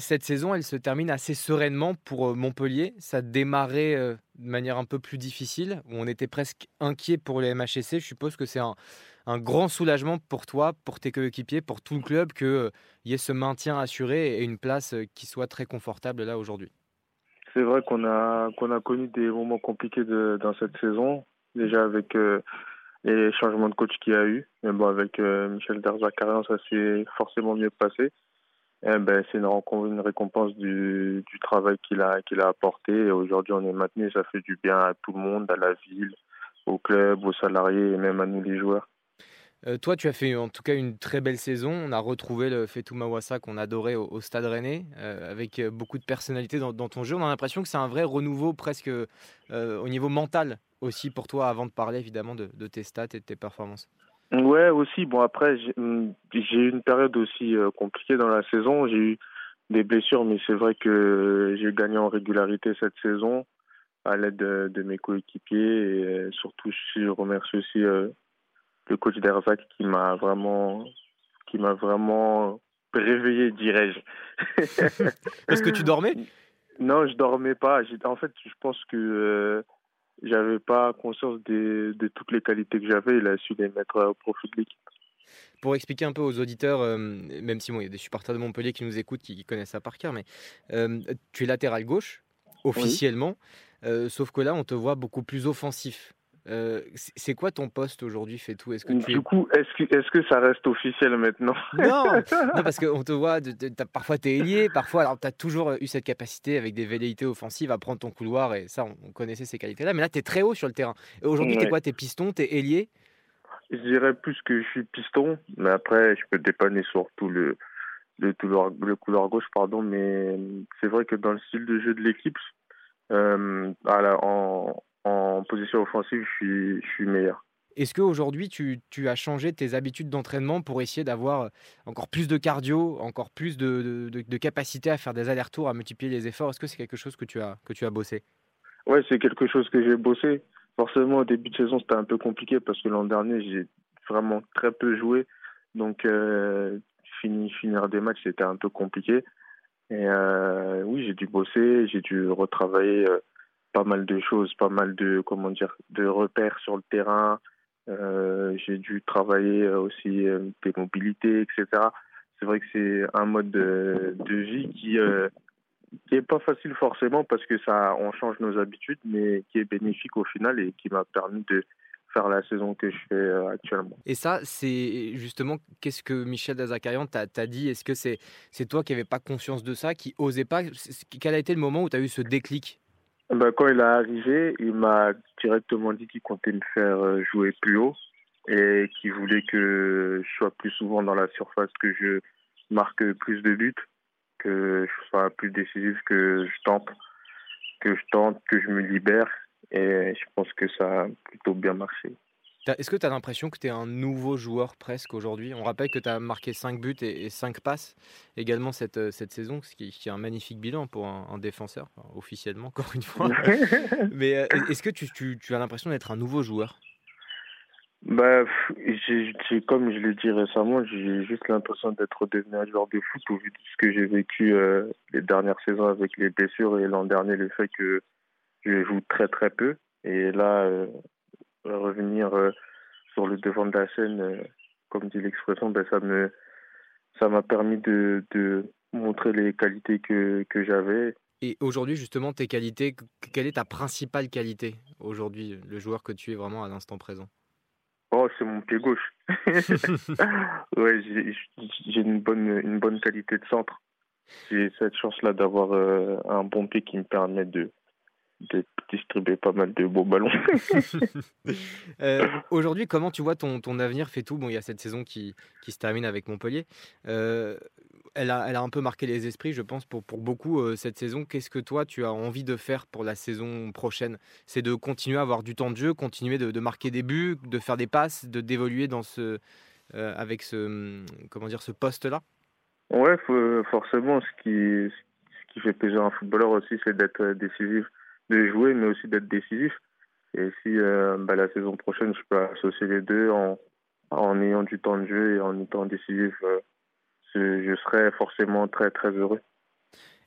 cette saison, elle se termine assez sereinement pour Montpellier. Ça démarrait de manière un peu plus difficile, où on était presque inquiet pour les MHSC. Je suppose que c'est un, grand soulagement pour toi, pour tes coéquipiers, pour tout le club, qu'il y ait ce maintien assuré et une place qui soit très confortable là aujourd'hui. C'est vrai qu'on a, connu des moments compliqués dans cette saison, déjà avec les changements de coach qu'il y a eu. Mais bon, avec Michel Derzakarian, ça s'est forcément mieux passé. Eh ben, c'est une, récompense du, travail qu'il a, apporté. Aujourd'hui, on est maintenu. Ça fait du bien à tout le monde, à la ville, au club, aux salariés et même à nous les joueurs. Euh, toi, tu as fait en tout cas une très belle saison. On a retrouvé le Fetou Mawassa qu'on adorait au, Stade Rennais, euh, avec euh, beaucoup de personnalité dans, ton jeu. On a l'impression que c'est un vrai renouveau presque au niveau mental aussi pour toi, avant de parler évidemment de, de tes stats et de tes performances. Ouais, aussi. Bon, après, hum, j'ai eu une période aussi euh, compliquée dans la saison. J'ai eu des blessures, mais c'est vrai que j'ai gagné en régularité cette saison à l'aide de, de, mes coéquipiers et euh, surtout je remercie aussi euh, le coach d'Erzac qui m'a vraiment qui m'a vraiment réveillé dirais-je parce que tu dormais? Non je dormais pas en fait je pense que j'avais pas conscience de, de, toutes les qualités que j'avais. Il a su les mettre au profit de l'équipe. Pour expliquer un peu aux auditeurs, euh, même si bon, il y a des supporters de Montpellier qui nous écoutent, qui, qui connaissent ça par cœur, mais euh, tu es latéral gauche, officiellement, oui. euh, sauf que là, on te voit beaucoup plus offensif. Euh, c'est quoi ton poste aujourd'hui, Fetou Est-ce que tu Du coup, est-ce que, est que ça reste officiel maintenant? Non, non, parce qu'on te voit, de, de, as, parfois tu es ailier, parfois, alors tu as toujours eu cette capacité avec des velléités offensives à prendre ton couloir, et ça, on, on connaissait ces qualités-là, mais là, tu es très haut sur le terrain. Et aujourd'hui, ouais. tu es quoi? Tu es piston, tu es ailier? Je dirais plus que je suis piston, mais après, je peux dépanner sur tout le, le, tout le, le couloir gauche, pardon, mais c'est vrai que dans le style de jeu de l'équipe, euh, en, en position offensive, je suis, je suis meilleur. Est-ce qu'aujourd'hui, tu, tu, as changé tes habitudes d'entraînement pour essayer d'avoir encore plus de cardio, encore plus de, de, de, de capacité à faire des allers-retours, à multiplier les efforts? Est-ce que c'est quelque chose que tu as, que tu as bossé? Oui, c'est quelque chose que j'ai bossé. Forcément, au début de saison, c'était un peu compliqué parce que l'an dernier, j'ai vraiment très peu joué. Donc, euh, fini, finir des matchs, c'était un peu compliqué. Et euh, oui, j'ai dû bosser, j'ai dû retravailler. Euh, pas mal de choses, pas mal de comment dire de repères sur le terrain. Euh, j'ai dû travailler aussi euh, des mobilités, etc. C'est vrai que c'est un mode de, vie qui euh, est pas facile forcément parce que ça on change nos habitudes, mais qui est bénéfique au final et qui m'a permis de faire la saison que je fais actuellement. Et ça, c'est justement qu'est-ce que Michel Dazakarian t'a dit? Est-ce que c'est c'est toi qui n'avais pas conscience de ça, qui osait pas? Quel a été le moment où tu as eu ce déclic? Ben, quand il est arrivé, il m'a directement dit qu'il comptait me faire jouer plus haut et qu'il voulait que je sois plus souvent dans la surface, que je marque plus de buts, que je sois plus décisif, que je tente, que je tente, que je me libère. Et je pense que ça a plutôt bien marché. Est-ce que tu as l'impression que tu es un nouveau joueur presque aujourd'hui? On rappelle que tu as marqué 5 buts et, et 5 passes également cette, cette saison, ce qui, qui, est un magnifique bilan pour un, un défenseur, enfin, officiellement encore une fois. Mais est-ce que tu, tu, tu as l'impression d'être un nouveau joueur? Bah, j'ai, comme je l'ai dit récemment, j'ai juste l'impression d'être devenu un joueur de foot au vu de ce que j'ai vécu euh, les dernières saisons avec les blessures et l'an dernier le fait que je joue très très peu. Et là, euh, revenir euh, sur le devant de la scène, euh, comme dit l'expression, ben, ça me ça m'a permis de, de montrer les qualités que, que j'avais. Et aujourd'hui, justement, tes qualités, quelle est ta principale qualité aujourd'hui, le joueur que tu es vraiment à l'instant présent? Oh, c'est mon pied gauche. ouais, j'ai une bonne, une bonne qualité de centre. J'ai cette chance-là d'avoir euh, un bon pied qui me permet de, de distribuer pas mal de beaux ballons. euh, Aujourd'hui, comment tu vois ton, ton avenir fait tout Bon, il y a cette saison qui, qui se termine avec Montpellier. Euh, elle, a, elle a un peu marqué les esprits, je pense, pour, pour beaucoup euh, cette saison. Qu'est-ce que toi, tu as envie de faire pour la saison prochaine? C'est de continuer à avoir du temps de jeu, continuer de, de marquer des buts, de faire des passes, de d'évoluer dans ce, avec ce, comment dire, ce poste-là? Ouais, forcément, ce qui, ce qui fait plaisir à un footballeur aussi, c'est d'être décisif de jouer, mais aussi d'être décisif. Et si euh, bah, la saison prochaine, je peux associer les deux en, en ayant du temps de jeu et en étant décisif, euh, je, je serai forcément très très heureux.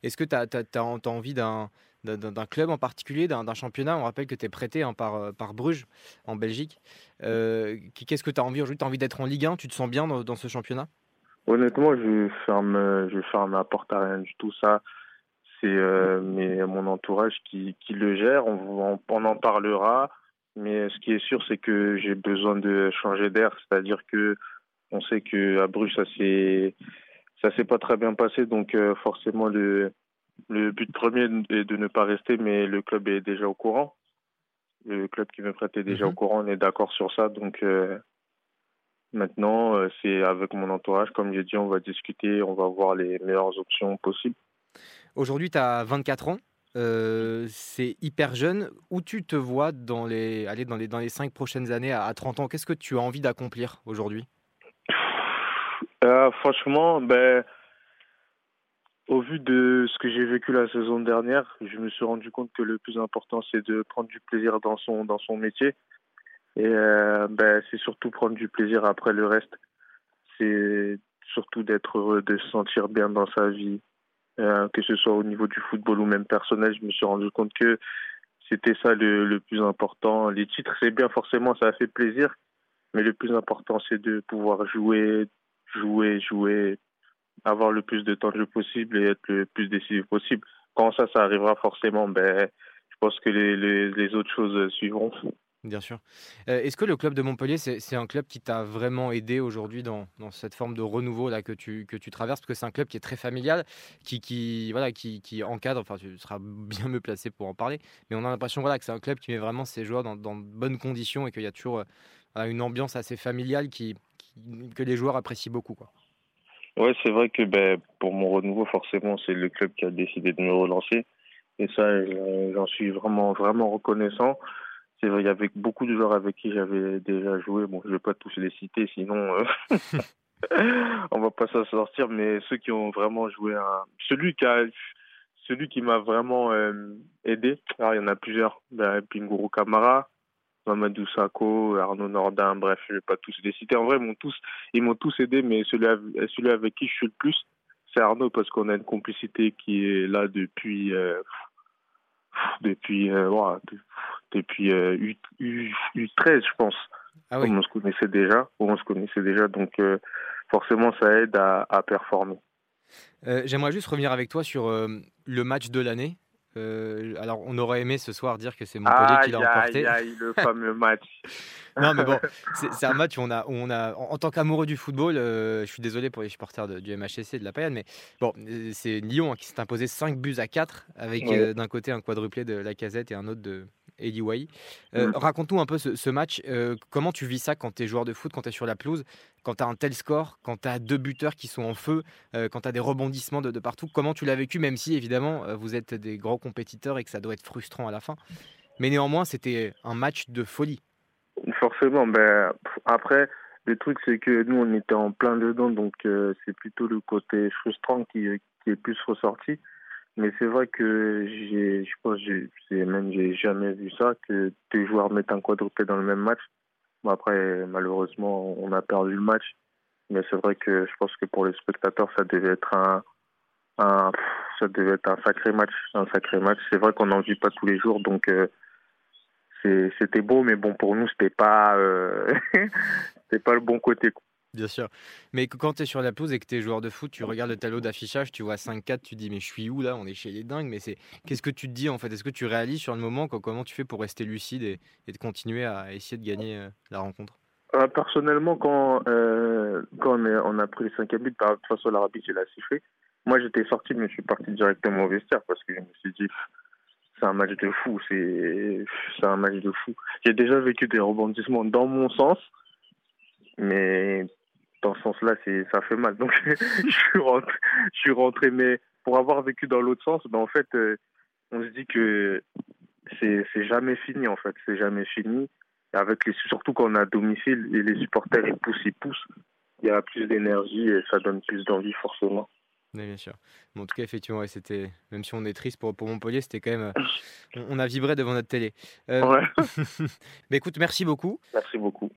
Est-ce que tu as, envie d'un club en particulier, d'un championnat? On rappelle que tu es prêté hein, par, par Bruges en Belgique. Qu'est-ce que tu as envie aujourd'hui? Tu as envie d'être en Ligue 1 Tu te sens bien dans, ce championnat? Honnêtement, je ferme, je ferme la porte à rien du tout. Ça, c'est mon entourage qui, qui, le gère. On, on, en parlera. Mais ce qui est sûr, c'est que j'ai besoin de changer d'air. C'est-à-dire que on sait que à Bruges, ça s'est ça s'est pas très bien passé, donc euh, forcément le le but premier est de ne pas rester, mais le club est déjà au courant. Le club qui me prête est déjà au mhm. courant, on est d'accord sur ça. Donc euh, maintenant, euh, c'est avec mon entourage, comme j'ai dit, on va discuter, on va voir les meilleures options possibles. Aujourd'hui, tu as 24 ans. c'est hyper jeune. Où tu te vois dans les, allez, dans les, dans les 5 prochaines années à 30 ans? Qu'est-ce que tu as envie d'accomplir aujourd'hui? Euh, franchement, ben, au vu de ce que j'ai vécu la saison dernière, je me suis rendu compte que le plus important, c'est de prendre du plaisir dans son, dans son métier. Et euh, ben, c'est surtout prendre du plaisir après le reste. C'est surtout d'être heureux, de se sentir bien dans sa vie, euh, que ce soit au niveau du football ou même personnel. Je me suis rendu compte que c'était ça le, le plus important. Les titres, c'est bien forcément, ça a fait plaisir. Mais le plus important, c'est de pouvoir jouer, jouer, jouer, avoir le plus de temps de jeu possible et être le plus décisif possible. Quand ça, ça arrivera forcément, ben, je pense que les, les, les autres choses suivront. Bien sûr. Euh, est-ce que le club de Montpellier, c'est un club qui t'a vraiment aidé aujourd'hui dans, cette forme de renouveau que tu, traverses? Parce que c'est un club qui est très familial, qui, qui, voilà, qui, encadre, enfin tu seras bien mieux placé pour en parler, mais on a l'impression voilà, que c'est un club qui met vraiment ses joueurs dans, de bonnes conditions et qu'il y a toujours euh, une ambiance assez familiale que les joueurs apprécient beaucoup. Quoi. Ouais, c'est vrai que ben, pour mon renouveau, forcément, c'est le club qui a décidé de me relancer. Et ça, j'en suis vraiment, vraiment reconnaissant. C'est vrai, il y avait beaucoup de joueurs avec qui j'avais déjà joué. Bon, je vais pas tous les citer, sinon euh, on va pas s'en sortir. Mais ceux qui ont vraiment joué, celui qui a, celui qui m'a vraiment euh, aidé. Alors, il y en a plusieurs. Ben, Pinguru Kamara, Mamadou Sakho, Arnaud Nordin, bref, je vais pas tous les citer. En vrai, ils m'ont tous, ils m'ont tous aidé, mais celui, celui avec qui je suis le plus, c'est Arnaud parce qu'on a une complicité qui est là depuis, euh, depuis, euh, depuis euh, U, U, 13 je pense. Ah oui. On se connaissait déjà, on se connaissait déjà, donc euh, forcément, ça aide à, à performer. J'aimerais juste revenir avec toi sur le match de l'année. Euh, alors, on aurait aimé ce soir dire que c'est Montpellier qui l'a emporté. Aïe, aïe, le fameux match. non, mais bon, c'est un match où on a, on a en, tant qu'amoureux du football, euh, je suis désolé pour les supporters du MHSC de la Payade, mais bon, euh, c'est Lyon hein, qui s'est imposé 5 buts à 4 avec d'un côté un quadruplé de la casette et un autre de, Way. Euh, mm. Raconte-nous un peu ce, match. Euh, comment tu vis ça quand tu es joueur de foot, quand tu es sur la pelouse, quand tu as un tel score, quand tu as deux buteurs qui sont en feu, euh, quand tu as des rebondissements de, partout Comment tu l'as vécu, même si évidemment vous êtes des grands compétiteurs et que ça doit être frustrant à la fin Mais néanmoins, c'était un match de folie. Forcément. Ben, après, le truc, c'est que nous, on était en plein dedans, donc c'est plutôt le côté frustrant qui, qui est plus ressorti. Mais c'est vrai que je pense, j'ai, même j'ai jamais vu ça que deux joueurs mettent un quadruplé dans le même match. Bon, après, malheureusement, on a perdu le match. Mais c'est vrai que je pense que pour les spectateurs, ça devait être un, un ça devait être un sacré match, un sacré match. C'est vrai qu'on n'en vit pas tous les jours, donc euh, c'était beau, mais bon pour nous, c'était pas, euh, c'était pas le bon côté. Bien sûr. Mais quand tu es sur la pelouse et que tu es joueur de foot, tu regardes le tableau d'affichage, tu vois 5-4, tu dis mais je suis où là? On est chez les dingues. Mais c'est qu'est-ce que tu te dis en fait? Est-ce que tu réalises sur le moment comment tu fais pour rester lucide et, de continuer à essayer de gagner euh, la rencontre? Euh, Personnellement, quand, euh, on, a pris les 5 buts, par toute façon l'Arabie, j'ai la sifflé. Moi j'étais sorti, mais je suis parti directement au vestiaire parce que je me suis dit c'est un match de fou, c'est un match de fou. J'ai déjà vécu des rebondissements dans mon sens, mais dans ce sens-là, c'est ça fait mal. Donc je suis rentré, je suis rentré, mais pour avoir vécu dans l'autre sens, ben en fait, euh, on se dit que c'est c'est jamais fini en fait, c'est jamais fini. Avec les surtout quand on a à domicile et les supporters ils poussent, ils poussent, il y a plus d'énergie et ça donne plus d'envie forcément. Oui, bien sûr. en tout cas, effectivement, c'était même si on est triste pour, pour Montpellier, c'était quand même. Euh, on, a vibré devant notre télé. Euh, ouais. mais écoute, merci beaucoup. Merci beaucoup.